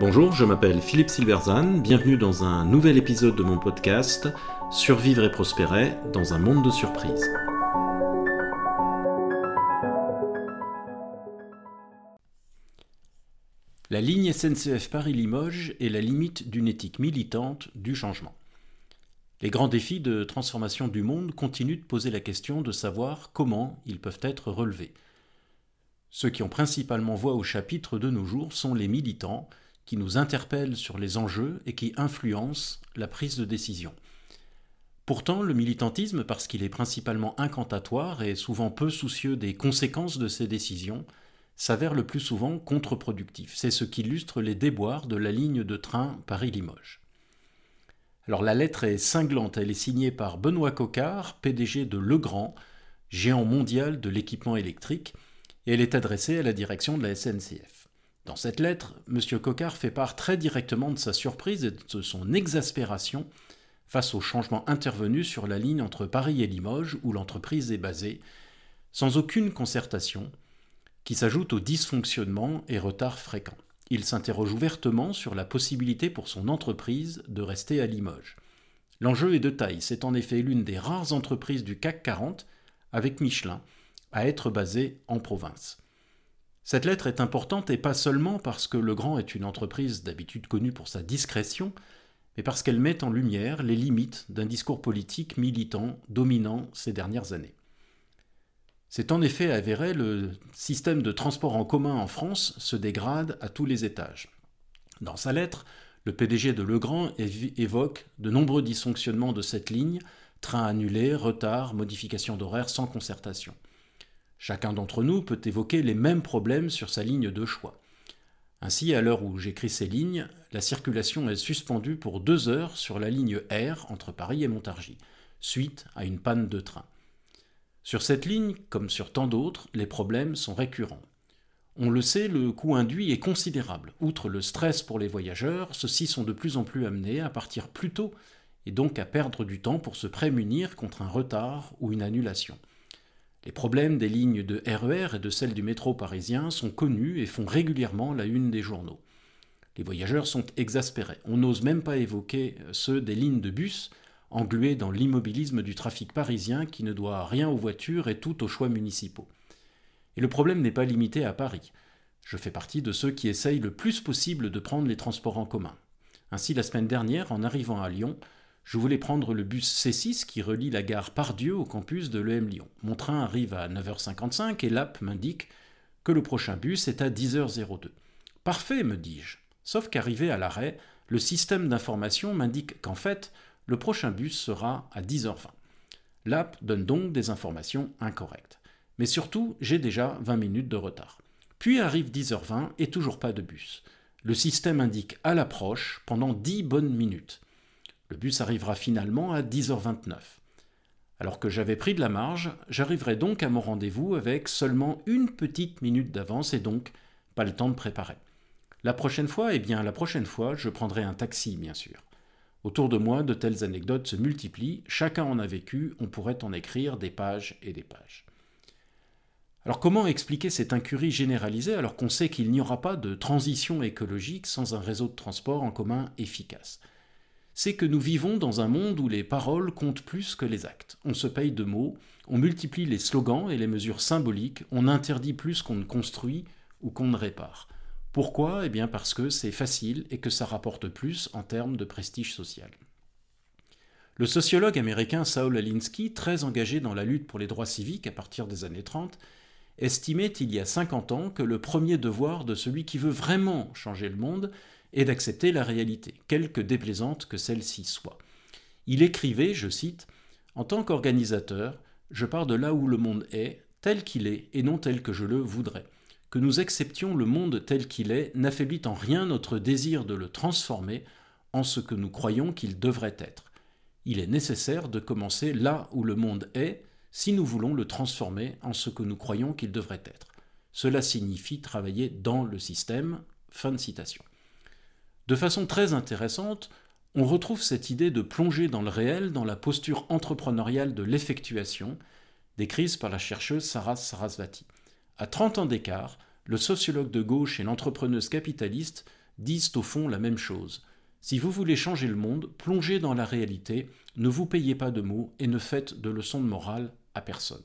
Bonjour, je m'appelle Philippe Silverzan, bienvenue dans un nouvel épisode de mon podcast Survivre et prospérer dans un monde de surprises. La ligne SNCF Paris-Limoges est la limite d'une éthique militante du changement. Les grands défis de transformation du monde continuent de poser la question de savoir comment ils peuvent être relevés. Ceux qui ont principalement voix au chapitre de nos jours sont les militants, qui nous interpellent sur les enjeux et qui influencent la prise de décision. Pourtant, le militantisme, parce qu'il est principalement incantatoire et souvent peu soucieux des conséquences de ses décisions, s'avère le plus souvent contre-productif. C'est ce qu'illustre les déboires de la ligne de train Paris-Limoges. Alors la lettre est cinglante, elle est signée par Benoît Coquart, PDG de Legrand, géant mondial de l'équipement électrique, elle est adressée à la direction de la SNCF. Dans cette lettre, M. Coquart fait part très directement de sa surprise et de son exaspération face aux changements intervenus sur la ligne entre Paris et Limoges, où l'entreprise est basée, sans aucune concertation, qui s'ajoute aux dysfonctionnements et retards fréquents. Il s'interroge ouvertement sur la possibilité pour son entreprise de rester à Limoges. L'enjeu est de taille, c'est en effet l'une des rares entreprises du CAC 40, avec Michelin, à être basée en province. Cette lettre est importante et pas seulement parce que Legrand est une entreprise d'habitude connue pour sa discrétion, mais parce qu'elle met en lumière les limites d'un discours politique militant dominant ces dernières années. C'est en effet avéré, le système de transport en commun en France se dégrade à tous les étages. Dans sa lettre, le PDG de Legrand évoque de nombreux dysfonctionnements de cette ligne, trains annulés, retards, modifications d'horaire sans concertation. Chacun d'entre nous peut évoquer les mêmes problèmes sur sa ligne de choix. Ainsi, à l'heure où j'écris ces lignes, la circulation est suspendue pour deux heures sur la ligne R entre Paris et Montargis, suite à une panne de train. Sur cette ligne, comme sur tant d'autres, les problèmes sont récurrents. On le sait, le coût induit est considérable. Outre le stress pour les voyageurs, ceux-ci sont de plus en plus amenés à partir plus tôt et donc à perdre du temps pour se prémunir contre un retard ou une annulation. Les problèmes des lignes de RER e et de celles du métro parisien sont connus et font régulièrement la une des journaux. Les voyageurs sont exaspérés. On n'ose même pas évoquer ceux des lignes de bus, englués dans l'immobilisme du trafic parisien qui ne doit rien aux voitures et tout aux choix municipaux. Et le problème n'est pas limité à Paris. Je fais partie de ceux qui essayent le plus possible de prendre les transports en commun. Ainsi, la semaine dernière, en arrivant à Lyon, je voulais prendre le bus C6 qui relie la gare Pardieu au campus de l'EM Lyon. Mon train arrive à 9h55 et l'app m'indique que le prochain bus est à 10h02. Parfait, me dis-je. Sauf qu'arrivé à l'arrêt, le système d'information m'indique qu'en fait, le prochain bus sera à 10h20. L'app donne donc des informations incorrectes. Mais surtout, j'ai déjà 20 minutes de retard. Puis arrive 10h20 et toujours pas de bus. Le système indique à l'approche pendant 10 bonnes minutes. Le bus arrivera finalement à 10h29. Alors que j'avais pris de la marge, j'arriverai donc à mon rendez-vous avec seulement une petite minute d'avance et donc pas le temps de préparer. La prochaine fois, eh bien la prochaine fois, je prendrai un taxi, bien sûr. Autour de moi, de telles anecdotes se multiplient, chacun en a vécu, on pourrait en écrire des pages et des pages. Alors comment expliquer cette incurie généralisée alors qu'on sait qu'il n'y aura pas de transition écologique sans un réseau de transport en commun efficace? C'est que nous vivons dans un monde où les paroles comptent plus que les actes. On se paye de mots, on multiplie les slogans et les mesures symboliques, on interdit plus qu'on ne construit ou qu'on ne répare. Pourquoi? Eh bien parce que c'est facile et que ça rapporte plus en termes de prestige social. Le sociologue américain Saul Alinsky, très engagé dans la lutte pour les droits civiques à partir des années 30, estimait il y a 50 ans que le premier devoir de celui qui veut vraiment changer le monde, et d'accepter la réalité, quelque déplaisante que celle-ci soit. Il écrivait, je cite, En tant qu'organisateur, je pars de là où le monde est, tel qu'il est, et non tel que je le voudrais. Que nous acceptions le monde tel qu'il est n'affaiblit en rien notre désir de le transformer en ce que nous croyons qu'il devrait être. Il est nécessaire de commencer là où le monde est, si nous voulons le transformer en ce que nous croyons qu'il devrait être. Cela signifie travailler dans le système. Fin de citation. De façon très intéressante, on retrouve cette idée de plonger dans le réel dans la posture entrepreneuriale de l'effectuation, décrite par la chercheuse Sarah Sarasvati. À 30 ans d'écart, le sociologue de gauche et l'entrepreneuse capitaliste disent au fond la même chose. Si vous voulez changer le monde, plongez dans la réalité, ne vous payez pas de mots et ne faites de leçons de morale à personne.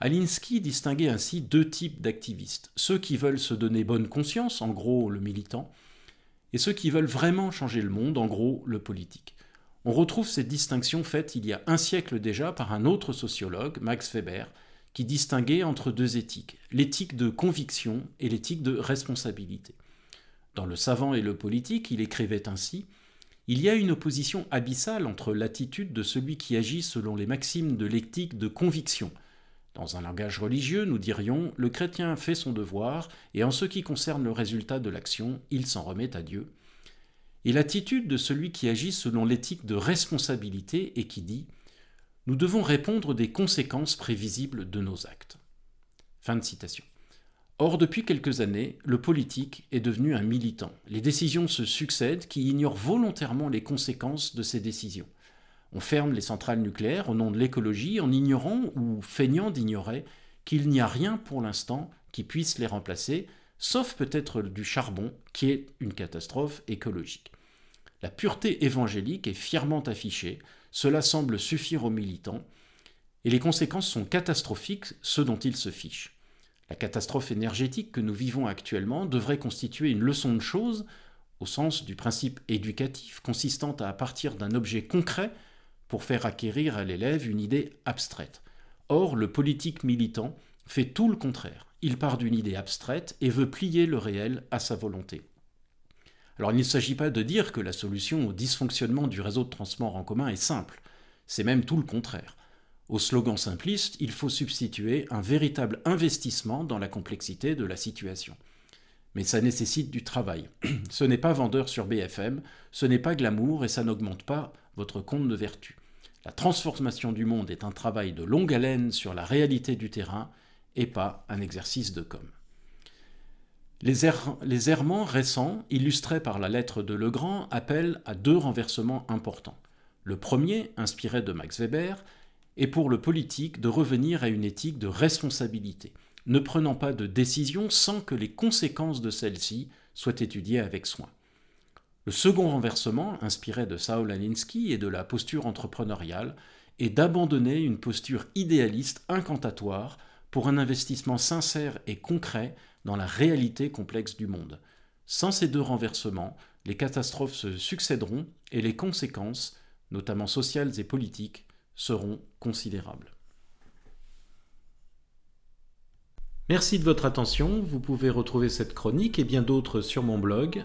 Alinsky distinguait ainsi deux types d'activistes, ceux qui veulent se donner bonne conscience, en gros le militant, et ceux qui veulent vraiment changer le monde, en gros le politique. On retrouve cette distinction faite il y a un siècle déjà par un autre sociologue, Max Weber, qui distinguait entre deux éthiques, l'éthique de conviction et l'éthique de responsabilité. Dans Le savant et le politique, il écrivait ainsi Il y a une opposition abyssale entre l'attitude de celui qui agit selon les maximes de l'éthique de conviction. Dans un langage religieux, nous dirions Le chrétien fait son devoir, et en ce qui concerne le résultat de l'action, il s'en remet à Dieu. Et l'attitude de celui qui agit selon l'éthique de responsabilité et qui dit Nous devons répondre des conséquences prévisibles de nos actes. Or, depuis quelques années, le politique est devenu un militant. Les décisions se succèdent qui ignorent volontairement les conséquences de ces décisions. On ferme les centrales nucléaires au nom de l'écologie en ignorant ou feignant d'ignorer qu'il n'y a rien pour l'instant qui puisse les remplacer, sauf peut-être du charbon, qui est une catastrophe écologique. La pureté évangélique est fièrement affichée, cela semble suffire aux militants, et les conséquences sont catastrophiques, ce dont ils se fichent. La catastrophe énergétique que nous vivons actuellement devrait constituer une leçon de choses, au sens du principe éducatif, consistant à partir d'un objet concret pour faire acquérir à l'élève une idée abstraite. Or, le politique militant fait tout le contraire. Il part d'une idée abstraite et veut plier le réel à sa volonté. Alors il ne s'agit pas de dire que la solution au dysfonctionnement du réseau de transport en commun est simple, c'est même tout le contraire. Au slogan simpliste, il faut substituer un véritable investissement dans la complexité de la situation. Mais ça nécessite du travail. Ce n'est pas vendeur sur BFM, ce n'est pas glamour et ça n'augmente pas votre compte de vertu. La transformation du monde est un travail de longue haleine sur la réalité du terrain et pas un exercice de com. Les, les errements récents, illustrés par la lettre de Legrand, appellent à deux renversements importants. Le premier, inspiré de Max Weber, et pour le politique de revenir à une éthique de responsabilité, ne prenant pas de décision sans que les conséquences de celle-ci soient étudiées avec soin. Le second renversement, inspiré de Saul Alinsky et de la posture entrepreneuriale, est d'abandonner une posture idéaliste incantatoire pour un investissement sincère et concret dans la réalité complexe du monde. Sans ces deux renversements, les catastrophes se succéderont et les conséquences, notamment sociales et politiques, seront considérables. Merci de votre attention. Vous pouvez retrouver cette chronique et bien d'autres sur mon blog